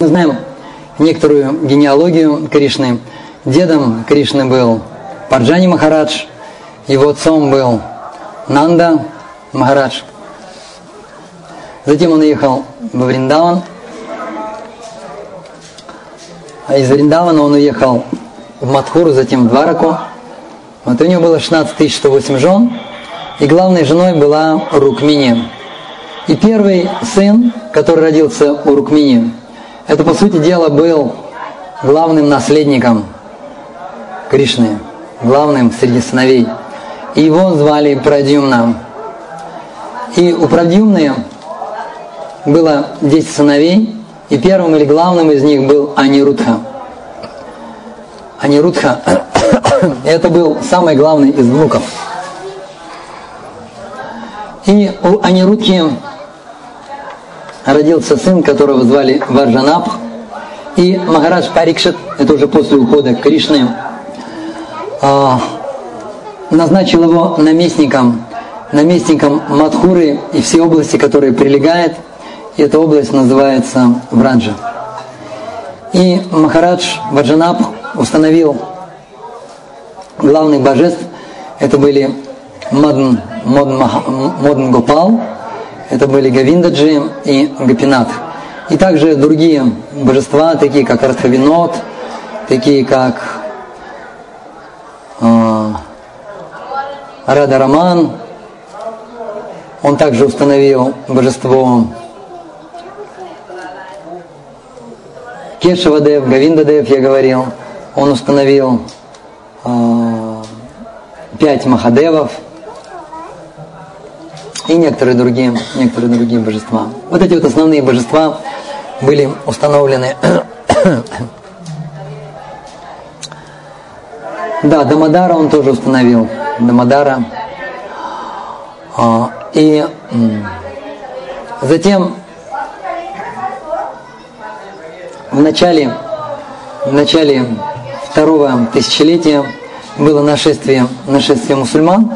Мы знаем некоторую генеалогию Кришны. Дедом Кришны был Парджани Махарадж, его отцом был Нанда Махарадж. Затем он уехал во Вриндаван. А из Вриндавана он уехал в Мадхуру, затем в Двараку. Вот у него было 16 108 жен, и главной женой была Рукмини. И первый сын, который родился у Рукмини, это, по сути дела, был главным наследником Кришны, главным среди сыновей. И его звали Прадюмна. И у Прадюмны было 10 сыновей, и первым или главным из них был Анирудха. Анирудха – это был самый главный из внуков. И у Анирудхи родился сын, которого звали Варджанапх, и Махарадж Парикшит, это уже после ухода Кришны, а, назначил его наместником, наместником Мадхуры и все области, которые прилегают. И эта область называется Враджа. И Махарадж Ваджанапх установил главных божеств. Это были Мадн, Модн, Модн Гопал, это были Гавиндаджи и Гапинат. И также другие божества, такие как Артхавинот, такие как э, Рада Раман. Он также установил божество Кешавадев, Гавиндадев, я говорил. Он установил э, пять Махадевов – и некоторые другие, некоторые другие божества. Вот эти вот основные божества были установлены. да, Дамадара он тоже установил. Дамадара. А, и затем в начале, в начале второго тысячелетия было нашествие, нашествие мусульман,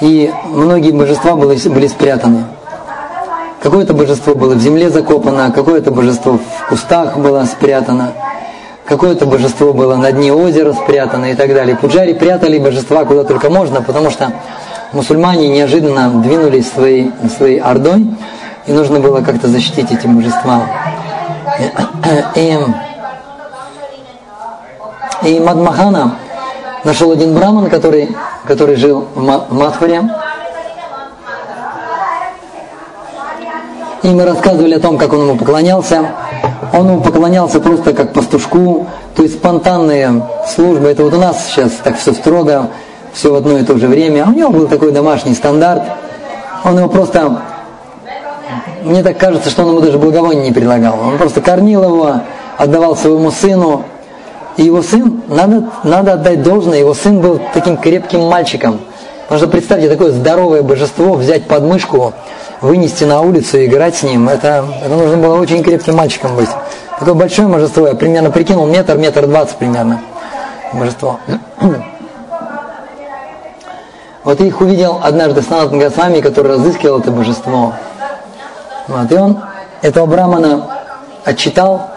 и многие божества были, были спрятаны. Какое-то божество было в земле закопано, какое-то божество в кустах было спрятано, какое-то божество было на дне озера спрятано и так далее. Пуджари прятали божества куда только можно, потому что мусульмане неожиданно двинулись своей, своей ордой, и нужно было как-то защитить эти божества. И, и Мадмахана нашел один браман, который, который жил в Мадхуре. И мы рассказывали о том, как он ему поклонялся. Он ему поклонялся просто как пастушку, то есть спонтанные службы. Это вот у нас сейчас так все строго, все в одно и то же время. А у него был такой домашний стандарт. Он его просто, мне так кажется, что он ему даже благовония не предлагал. Он просто кормил его, отдавал своему сыну, и его сын, надо, надо отдать должное, его сын был таким крепким мальчиком. Потому что представьте, такое здоровое божество взять под мышку, вынести на улицу и играть с ним, это, это нужно было очень крепким мальчиком быть. Такое большое божество, я примерно прикинул, метр, метр двадцать примерно божество. Вот их увидел однажды Санат Госвами, который разыскивал это божество. Вот, и он этого брамана отчитал,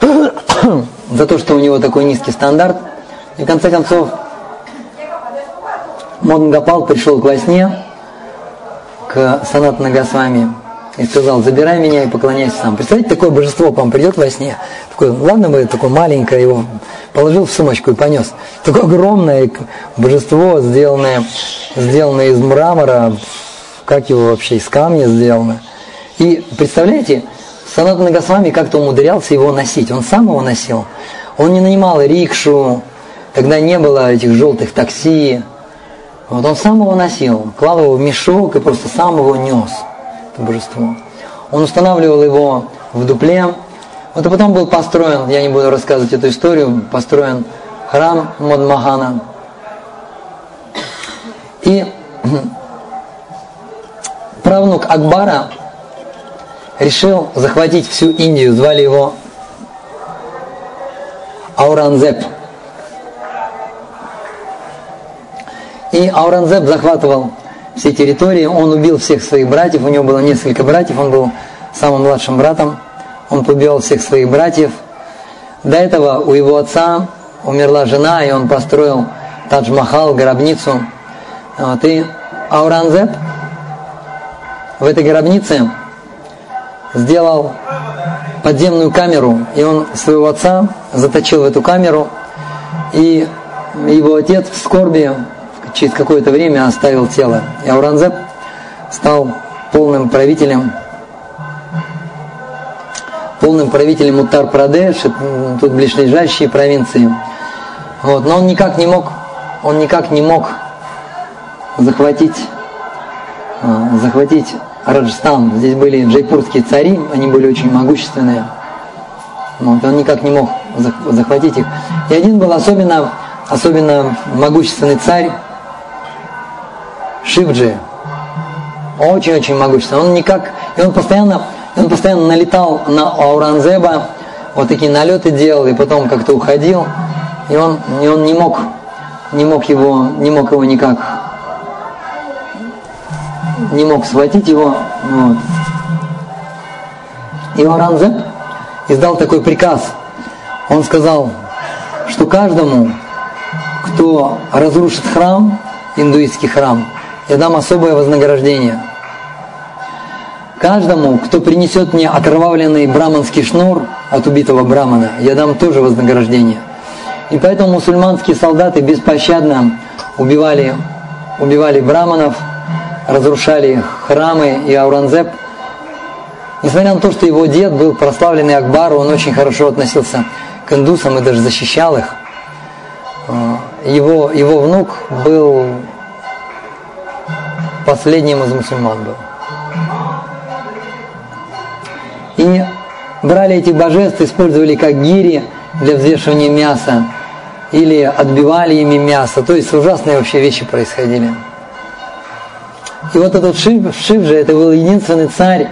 за то, что у него такой низкий стандарт. И в конце концов Модн Гапал пришел к во сне, к Санат Нагасвами, и сказал, забирай меня и поклоняйся сам. Представляете, такое божество к вам придет во сне. Такое, ладно бы такое маленькое, его положил в сумочку и понес. Такое огромное божество, сделанное, сделанное из мрамора, как его вообще, из камня сделано. И представляете, Санатана Госвами как-то умудрялся его носить. Он сам его носил. Он не нанимал рикшу, тогда не было этих желтых такси. Вот он сам его носил, клал его в мешок и просто сам его нес, это божество. Он устанавливал его в дупле. Вот и потом был построен, я не буду рассказывать эту историю, построен храм Модмахана. И правнук Акбара решил захватить всю Индию, звали его Ауранзеп. И Ауранзеп захватывал все территории, он убил всех своих братьев, у него было несколько братьев, он был самым младшим братом он побил всех своих братьев. До этого у его отца умерла жена, и он построил Тадж-Махал, гробницу. Вот, и Ауранзеп в этой гробнице сделал подземную камеру, и он своего отца заточил в эту камеру, и его отец в скорби через какое-то время оставил тело. И Ауранзеп стал полным правителем полным правителем Уттар-Прадеш, тут ближайшие провинции. Вот, но он никак не мог, он никак не мог захватить, а, захватить Раджастан. Здесь были джайпурские цари, они были очень могущественные. Вот, он никак не мог захватить их. И один был особенно, особенно могущественный царь, Шивджи. Очень-очень могущественный. Он никак, и он постоянно, он постоянно налетал на Ауранзеба, вот такие налеты делал, и потом как-то уходил. И он, и он не мог, не мог его, не мог его никак не мог схватить его. Вот. И Оранзеп издал такой приказ. Он сказал, что каждому, кто разрушит храм, индуистский храм, я дам особое вознаграждение. Каждому, кто принесет мне окровавленный браманский шнур от убитого брамана, я дам тоже вознаграждение. И поэтому мусульманские солдаты беспощадно убивали, убивали браманов, разрушали храмы, и Ауранзеп, несмотря на то, что его дед был прославленный Акбар, он очень хорошо относился к индусам и даже защищал их. А, его, его внук был последним из мусульман был. И брали этих божеств, использовали как гири для взвешивания мяса, или отбивали ими мясо. То есть ужасные вообще вещи происходили. И вот этот Шив, Шив же, это был единственный царь,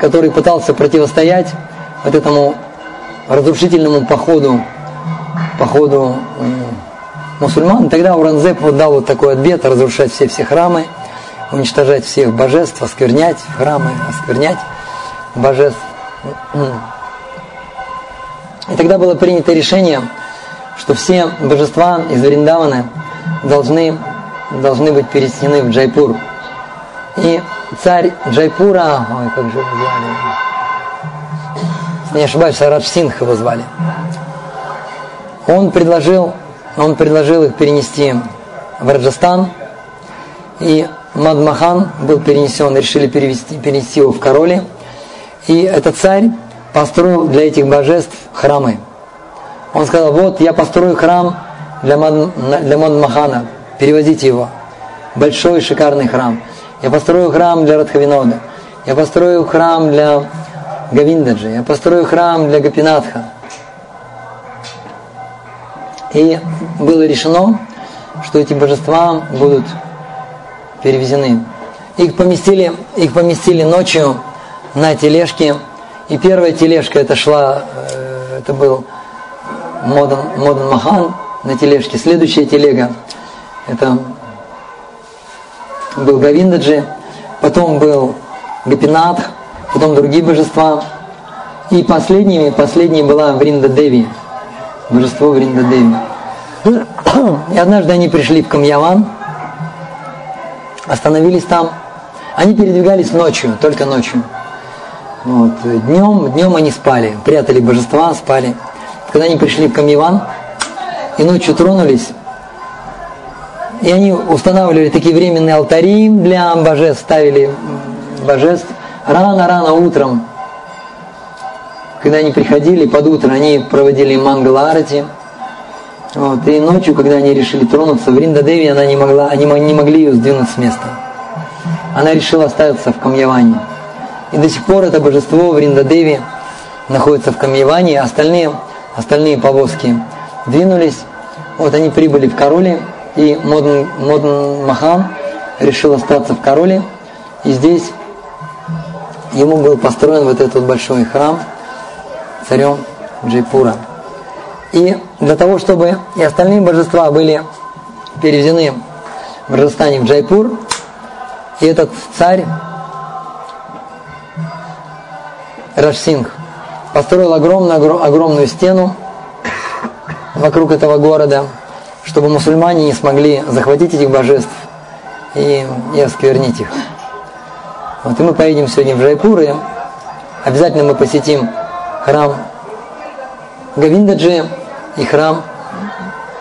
который пытался противостоять вот этому разрушительному походу, походу мусульман. Тогда Уранзеп вот дал вот такой ответ, разрушать все все храмы, уничтожать всех божеств, осквернять храмы, осквернять божеств. И тогда было принято решение, что все божества из Вриндавана должны, должны быть перенесены в Джайпур. И царь Джайпура, ой, как же его звали, не ошибаюсь, Радж Синх его звали, он предложил, он предложил их перенести в Раджастан, и Мадмахан был перенесен, решили перевести, перенести его в Короли, и этот царь построил для этих божеств храмы. Он сказал, вот я построю храм для, Мад, для Мадмахана, перевозите его. Большой шикарный храм. Я построю храм для Радхавинода. Я построю храм для Гавиндаджи. Я построю храм для Гапинатха. И было решено, что эти божества будут перевезены. Их поместили, их поместили ночью на тележке. И первая тележка это шла, э, это был Модан, Модан Махан на тележке. Следующая телега это был Гавиндаджи, потом был Гапинат, потом другие божества. И последними, последней была Вринда Деви, божество Вринда Деви. И однажды они пришли в Камьяван, остановились там. Они передвигались ночью, только ночью. Вот. Днем, днем они спали, прятали божества, спали. Когда они пришли в Камьяван и ночью тронулись, и они устанавливали такие временные алтари для божеств, ставили божеств рано-рано утром. Когда они приходили под утро, они проводили мангаларати. Вот, и ночью, когда они решили тронуться, в Риндадеви она не могла, они не могли ее сдвинуть с места. Она решила остаться в Камьяване. И до сих пор это божество в Риндадеви находится в Камьяване, а остальные, остальные повозки двинулись. Вот они прибыли в Короли, и Модн, Модн Махан решил остаться в Кароли. И здесь ему был построен вот этот большой храм царем Джайпура. И для того, чтобы и остальные божества были переведены в Раджастане в Джайпур, и этот царь Радж Сингх построил огромную, огромную стену вокруг этого города, чтобы мусульмане не смогли захватить этих божеств и, и осквернить их. Вот и мы поедем сегодня в Жайпур, и обязательно мы посетим храм Гавиндаджи и храм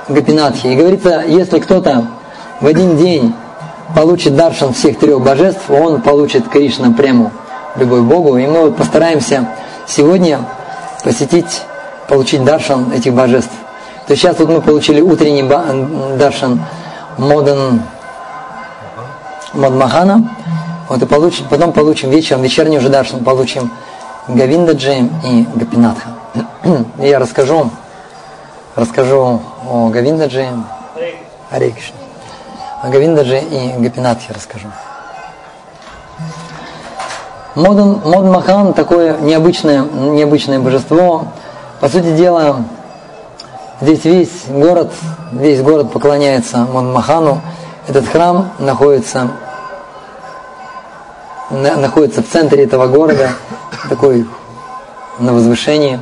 Гапинатхи. И говорится, если кто-то в один день получит даршан всех трех божеств, он получит Кришна прему, любой Богу. И мы вот постараемся сегодня посетить, получить даршан этих божеств. То сейчас вот мы получили утренний даршан Модан Мадмахана, вот и получим, потом получим вечером, вечерний уже даршан получим Гавиндаджи и Гапинатха. Я расскажу, расскажу о Гавиндаджи, Аре Кришна. О Гавиндаджи и Гапинатхе расскажу. Модан, Модан такое необычное, необычное божество. По сути дела, здесь весь город, весь город поклоняется Модан Махану. Этот храм находится, на, находится в центре этого города, такой на возвышении.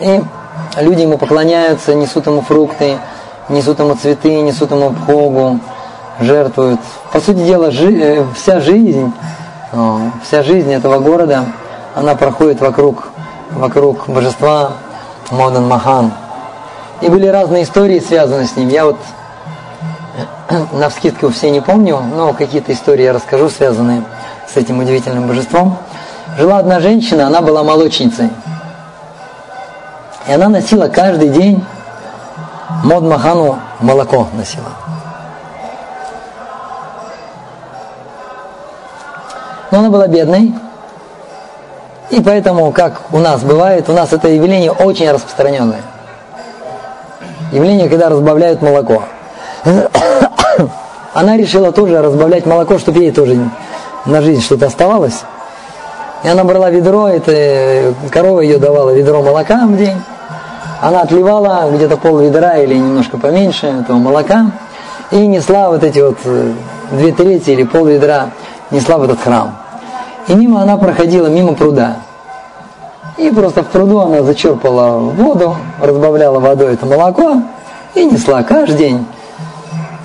И люди ему поклоняются, несут ему фрукты, несут ему цветы, несут ему пхогу, жертвуют. По сути дела, жи, э, вся жизнь, вся жизнь этого города, она проходит вокруг, вокруг божества Модан Махан. И были разные истории, связанные с ним. Я вот на вскидку все не помню, но какие-то истории я расскажу, связанные с этим удивительным божеством. Жила одна женщина, она была молочницей. И она носила каждый день Мод Махану молоко носила. Но она была бедной, и поэтому, как у нас бывает, у нас это явление очень распространенное. Явление, когда разбавляют молоко. Она решила тоже разбавлять молоко, чтобы ей тоже на жизнь что-то оставалось. И она брала ведро, это корова ее давала ведро молока в день. Она отливала где-то пол ведра или немножко поменьше этого молока и несла вот эти вот э, две трети или пол ведра несла в этот храм. И мимо она проходила, мимо пруда. И просто в пруду она зачерпала воду, разбавляла водой это молоко и несла каждый день.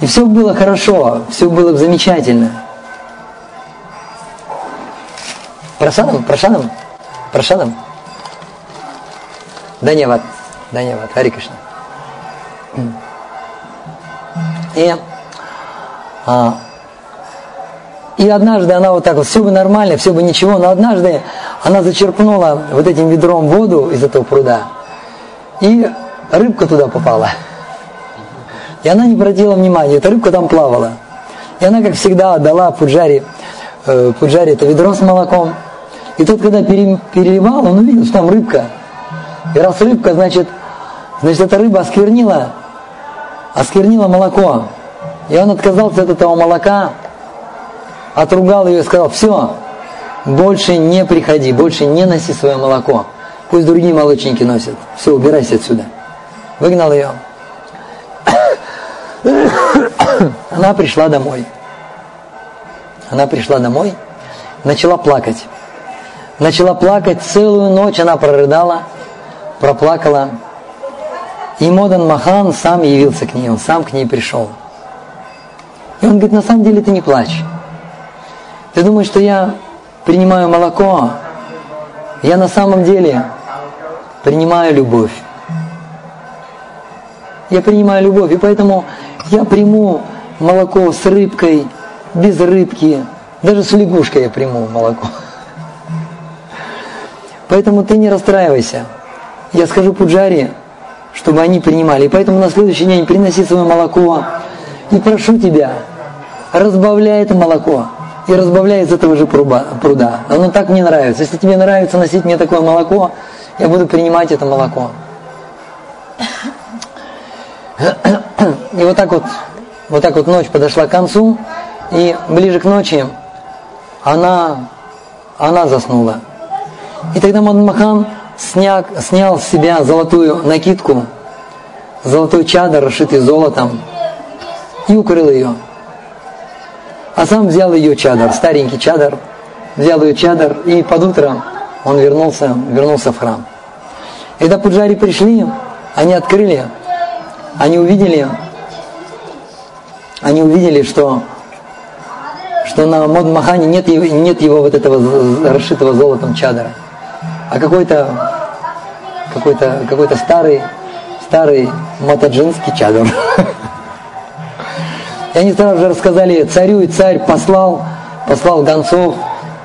И все было хорошо, все было замечательно. Прашанам, Прашанам, Прашанам. Да не вот, да не вот, Хари Кришна. И, а, и однажды она вот так вот, все бы нормально, все бы ничего, но однажды она зачерпнула вот этим ведром воду из этого пруда, и рыбка туда попала. И она не обратила внимания, эта рыбка там плавала. И она, как всегда, отдала Пуджари, э, Пуджари это ведро с молоком. И тот, когда переливал, он увидел, что там рыбка. И раз рыбка, значит, значит, эта рыба осквернила, осквернила молоко. И он отказался от этого молока, отругал ее и сказал, все, больше не приходи, больше не носи свое молоко. Пусть другие молочники носят. Все, убирайся отсюда. Выгнал ее. Она пришла домой. Она пришла домой, начала плакать. Начала плакать, целую ночь она прорыдала, проплакала. И Модан Махан сам явился к ней, он сам к ней пришел. И он говорит, на самом деле ты не плачь. Ты думаешь, что я принимаю молоко? Я на самом деле принимаю любовь. Я принимаю любовь, и поэтому я приму молоко с рыбкой, без рыбки, даже с лягушкой я приму молоко. Поэтому ты не расстраивайся. Я скажу Пуджари, чтобы они принимали. И поэтому на следующий день приноси свое молоко. И прошу тебя, разбавляй это молоко. И разбавляй из этого же пруда. Оно так мне нравится. Если тебе нравится носить мне такое молоко, я буду принимать это молоко. И вот так вот, вот так вот ночь подошла к концу, и ближе к ночи она, она заснула. И тогда Мадмахан снял, снял с себя золотую накидку, золотой чадр, расшитый золотом, и укрыл ее. А сам взял ее чадр, старенький чадр, взял ее чадр и под утро он вернулся, вернулся в храм. Когда пуджари пришли, они открыли, они увидели, они увидели, что, что на Модмахане нет, нет его вот этого расшитого золотом чадра, а какой-то какой-то какой старый, старый матаджинский чадр. И они сразу же рассказали царю, и царь послал, послал гонцов,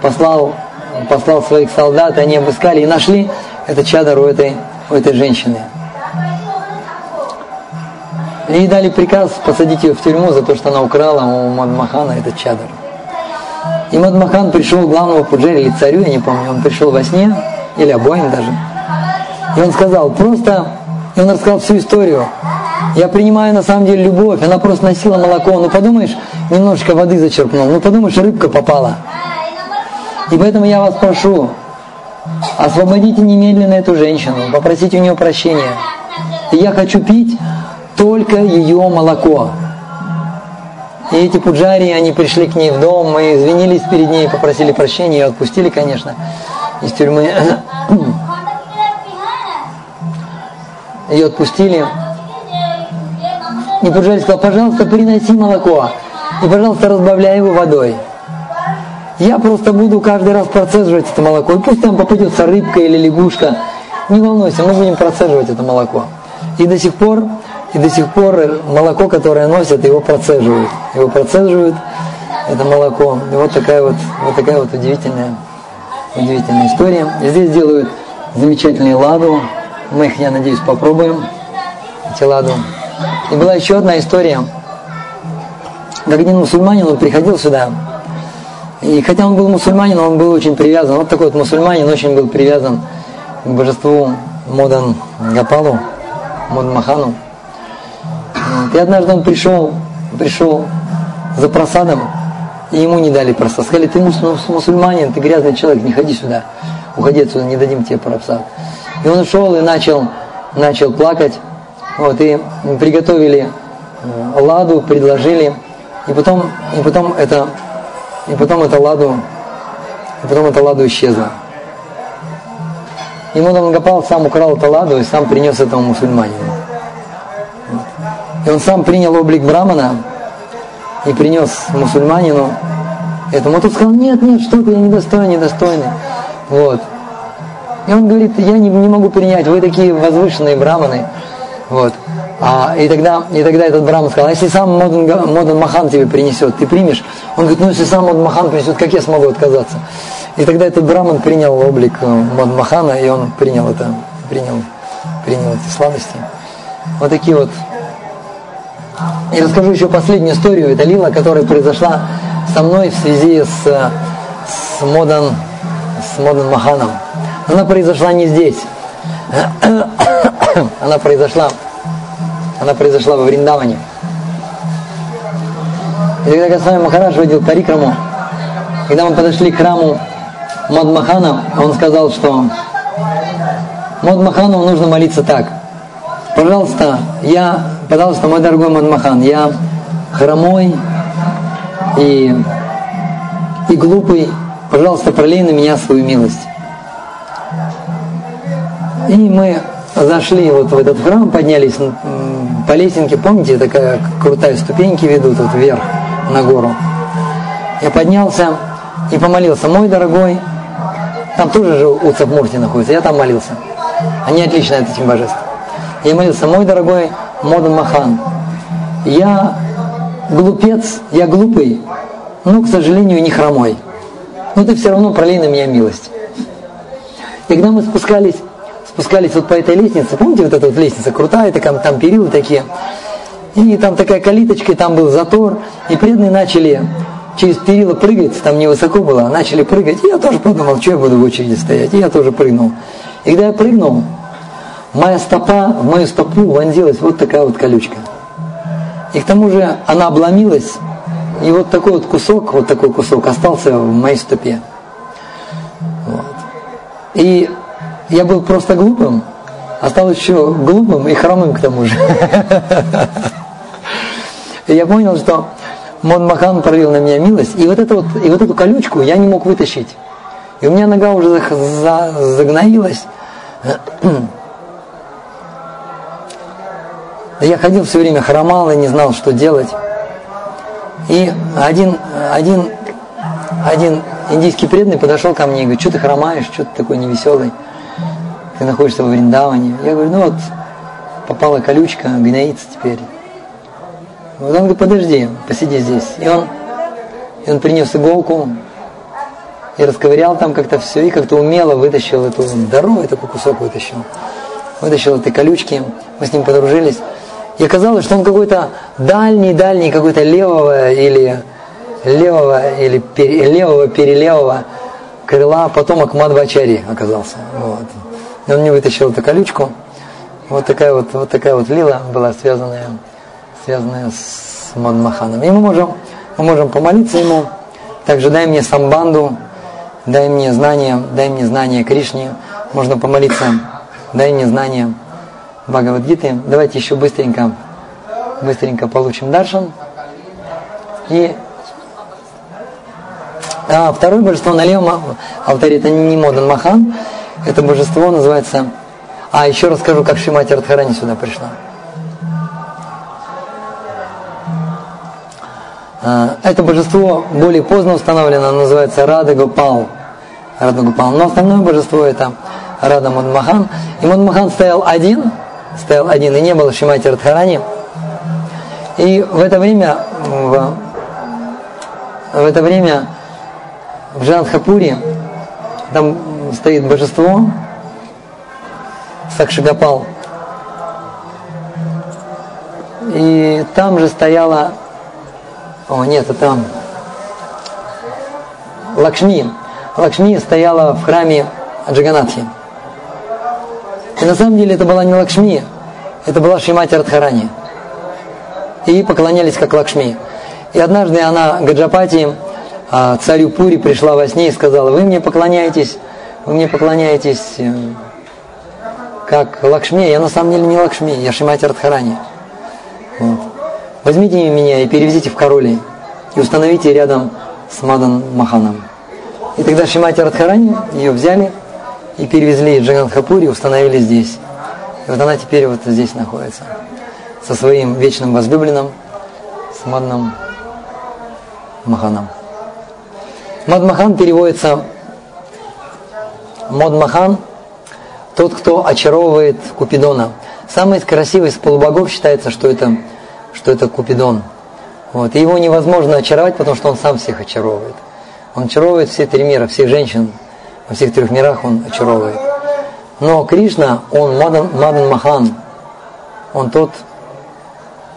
послал, послал своих солдат, они обыскали и нашли этот чадр у этой, у этой женщины. И дали приказ посадить ее в тюрьму за то, что она украла у Мадмахана этот чадр. И Мадмахан пришел к главному пуджаре или царю, я не помню, он пришел во сне, или обоим даже. И он сказал, просто, и он рассказал всю историю. Я принимаю на самом деле любовь, она просто носила молоко. Ну подумаешь, немножечко воды зачерпнул, ну подумаешь, рыбка попала. И поэтому я вас прошу, освободите немедленно эту женщину, попросите у нее прощения. И я хочу пить только ее молоко. И эти пуджари, они пришли к ней в дом, мы извинились перед ней, попросили прощения, ее отпустили, конечно, из тюрьмы. Ее отпустили. И пуджари сказал, пожалуйста, приноси молоко. И, пожалуйста, разбавляй его водой. Я просто буду каждый раз процеживать это молоко. И пусть там попадется рыбка или лягушка. Не волнуйся, мы будем процеживать это молоко. И до сих пор и до сих пор молоко, которое носят, его процеживают. Его процеживают, это молоко. И вот такая вот, вот такая вот удивительная, удивительная история. И здесь делают замечательные ладу. Мы их, я надеюсь, попробуем, эти ладу. И была еще одна история. Как один мусульманин, он приходил сюда, и хотя он был мусульманин, он был очень привязан. Вот такой вот мусульманин очень был привязан к божеству Модан Гапалу, Модан Махану. И однажды он пришел, пришел за просадом, и ему не дали просад. Сказали, ты мусульманин, ты грязный человек, не ходи сюда. Уходи отсюда, не дадим тебе просад. И он ушел и начал, начал плакать. Вот, и приготовили э, ладу, предложили. И потом, и потом это, и потом это ладу, и потом эта ладу исчезла. Ему Нангапал сам украл эту ладу и сам принес этому мусульманину. И он сам принял облик Брамана и принес мусульманину этому. А тот сказал, нет, нет, что ты, я недостойный, недостойный. Вот. И он говорит, я не, не могу принять, вы такие возвышенные браманы. Вот. А, и, тогда, и тогда этот браман сказал, а если сам Мадан, Мадан Мохан тебе принесет, ты примешь? Он говорит, ну если сам Мадан Мохан принесет, как я смогу отказаться? И тогда этот браман принял облик э, Мадан Мохана, и он принял это, принял, принял эти сладости. Вот такие вот и расскажу еще последнюю историю. Это лила, которая произошла со мной в связи с, с Модан, с Модан Маханом. Она произошла не здесь. Она произошла, она произошла во Вриндаване. И когда Госвами Махарадж водил Парикраму, когда мы подошли к храму Мадмахана, он сказал, что Мадмахану нужно молиться так. Пожалуйста, я пожалуйста, мой дорогой Манмахан, я хромой и, и глупый, пожалуйста, пролей на меня свою милость. И мы зашли вот в этот храм, поднялись по лесенке, помните, такая крутая ступеньки ведут вот вверх на гору. Я поднялся и помолился, мой дорогой, там тоже же Уцап Мурти находится, я там молился. Они отлично от этих божеств. Я молился, мой дорогой Модан Махан. Я глупец, я глупый, но, к сожалению, не хромой. Но ты все равно пролей на меня милость. И когда мы спускались, спускались вот по этой лестнице, помните вот эта вот лестница крутая, такая, там перилы такие, и там такая калиточка, и там был затор, и преданные начали через перила прыгать, там невысоко было, начали прыгать, и я тоже подумал, что я буду в очереди стоять, и я тоже прыгнул. И когда я прыгнул, моя стопа, в мою стопу вонзилась вот такая вот колючка. И к тому же она обломилась, и вот такой вот кусок, вот такой кусок остался в моей стопе. Вот. И я был просто глупым, а стал еще глупым и хромым к тому же. Я понял, что Мон Махан пролил на меня милость, и вот, эту вот, и вот эту колючку я не мог вытащить. И у меня нога уже загноилась. Я ходил все время, хромал и не знал, что делать. И один, один, один индийский преданный подошел ко мне и говорит, что ты хромаешь, что ты такой невеселый, ты находишься во Вриндаване. Я говорю, ну вот, попала колючка, гноится теперь. Вот он говорит, подожди, посиди здесь. И он, и он принес иголку, и расковырял там как-то все, и как-то умело вытащил эту здоровый такой кусок вытащил. Вытащил этой колючки, мы с ним подружились. И оказалось, что он какой-то дальний-дальний, какой-то левого или левого или пере, левого перелевого крыла потомок Мадвачари оказался. Вот. И он мне вытащил эту колючку. Вот такая вот, вот такая вот лила была связанная, связанная с Мадмаханом. И мы можем, мы можем помолиться ему. Также дай мне самбанду, дай мне знания, дай мне знания Кришне. Можно помолиться, дай мне знания Бхагавадгиты. Давайте еще быстренько, быстренько получим даршан. И а, второе божество на левом алтаре это не Модан Махан. Это божество называется... А, еще расскажу, как Шимати Радхарани сюда пришла. А, это божество более поздно установлено, называется Рада Гопал. Рада Гопал. Но основное божество это Рада Мадмахан. И Мадмахан стоял один, стоял один, и не было Шимати Радхарани. И в это время, в, в это время в Джанхапуре там стоит божество Сакшигапал. И там же стояла... О, нет, это там. Лакшми. Лакшми стояла в храме Джаганатхи. И на самом деле это была не Лакшми, это была Шимати Радхарани. И поклонялись как Лакшми. И однажды она, Гаджапати, а, царю Пури пришла во сне и сказала, вы мне поклоняетесь, вы мне поклоняетесь э, как Лакшми, я на самом деле не Лакшми, я Шимати Радхарани. Вот. Возьмите меня и перевезите в Короли и установите рядом с Мадан Маханом. И тогда Шимати Радхарани ее взяли и перевезли в Джаганхапури установили здесь. И вот она теперь вот здесь находится. Со своим вечным возлюбленным, с Мадном Маханом. Мадмахан переводится Мадмахан – тот, кто очаровывает Купидона. Самый красивый из полубогов считается, что это, что это Купидон. Вот. И его невозможно очаровать, потому что он сам всех очаровывает. Он очаровывает все три мира, всех женщин, во всех трех мирах он очаровывает. Но Кришна, он Мадан, Мадан Махан, он тот,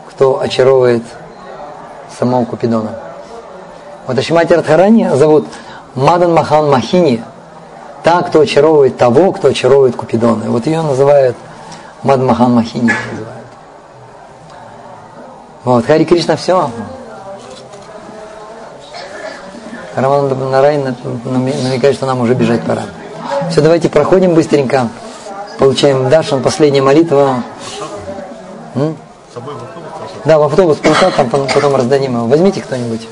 кто очаровывает самого Купидона. Вот Ашимати Радхарани зовут Мадан Махан Махини, та, кто очаровывает того, кто очаровывает Купидона. И вот ее называют Мадан Махан Махини. Называют. Вот, Хари Кришна все. Роман Нарайн намекает, что нам уже бежать пора. Все, давайте проходим быстренько. Получаем Дашан, последняя молитва. М? Да, в автобус, там потом раздадим его. Возьмите кто-нибудь.